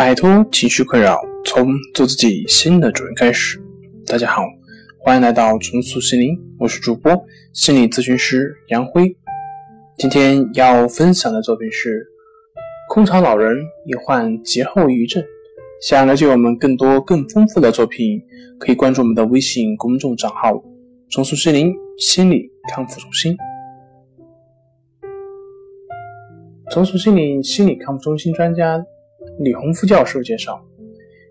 摆脱情绪困扰，从做自己新的主人开始。大家好，欢迎来到重塑心灵，我是主播心理咨询师杨辉。今天要分享的作品是：空巢老人也患节后抑郁症。想了解我们更多更丰富的作品，可以关注我们的微信公众账号“重塑心灵心理康复中心”。重塑心灵心理康复中心专家。李洪福教授介绍，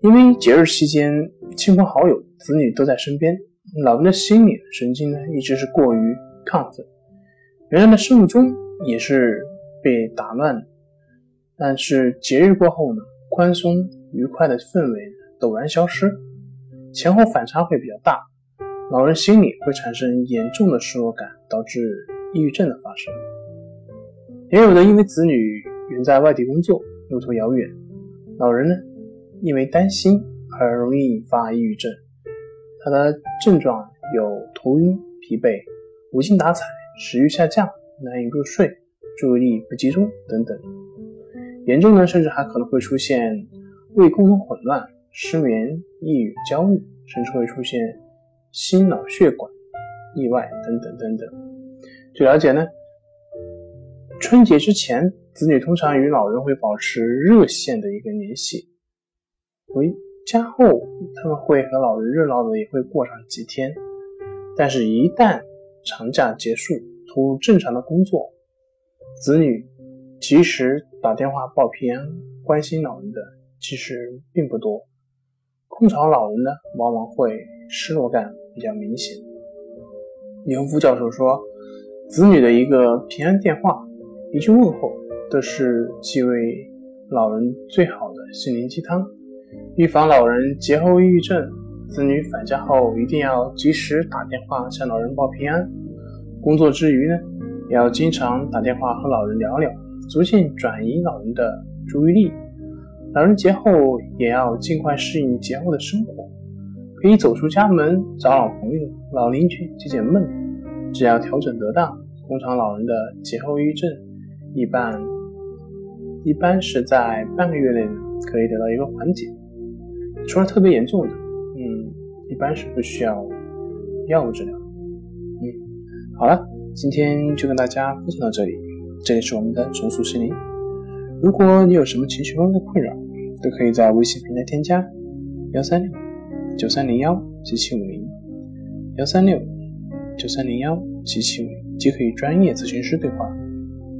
因为节日期间亲朋好友、子女都在身边，老人的心理神经呢一直是过于亢奋，原来的生物钟也是被打乱。但是节日过后呢，宽松愉快的氛围陡然消失，前后反差会比较大，老人心里会产生严重的失落感，导致抑郁症的发生。也有的因为子女远在外地工作，路途遥远。老人呢，因为担心而容易引发抑郁症。他的症状有头晕、疲惫、无精打采、食欲下降、难以入睡、注意力不集中等等。严重呢，甚至还可能会出现胃功能混乱、失眠、抑郁、焦虑，甚至会出现心脑血管意外等等等等。据了解呢，春节之前。子女通常与老人会保持热线的一个联系，回家后他们会和老人热闹的也会过上几天，但是，一旦长假结束，投入正常的工作，子女及时打电话报平安、关心老人的其实并不多。空巢老人呢，往往会失落感比较明显。李洪福教授说，子女的一个平安电话，一句问候。都是几位老人最好的心灵鸡汤，预防老人节后抑郁症。子女返家后一定要及时打电话向老人报平安。工作之余呢，也要经常打电话和老人聊聊，逐渐转移老人的注意力。老人节后也要尽快适应节后的生活，可以走出家门找老朋友、老邻居解解闷。只要调整得当，通常老人的节后抑郁症一般。一般是在半个月内可以得到一个缓解，除了特别严重的，嗯，一般是不需要药物治疗。嗯，好了，今天就跟大家分享到这里。这里是我们的重塑心灵。如果你有什么情绪方面的困扰，都可以在微信平台添加幺三六九三零幺七七五零幺三六九三零幺七七五零，即可与专业咨询师对话。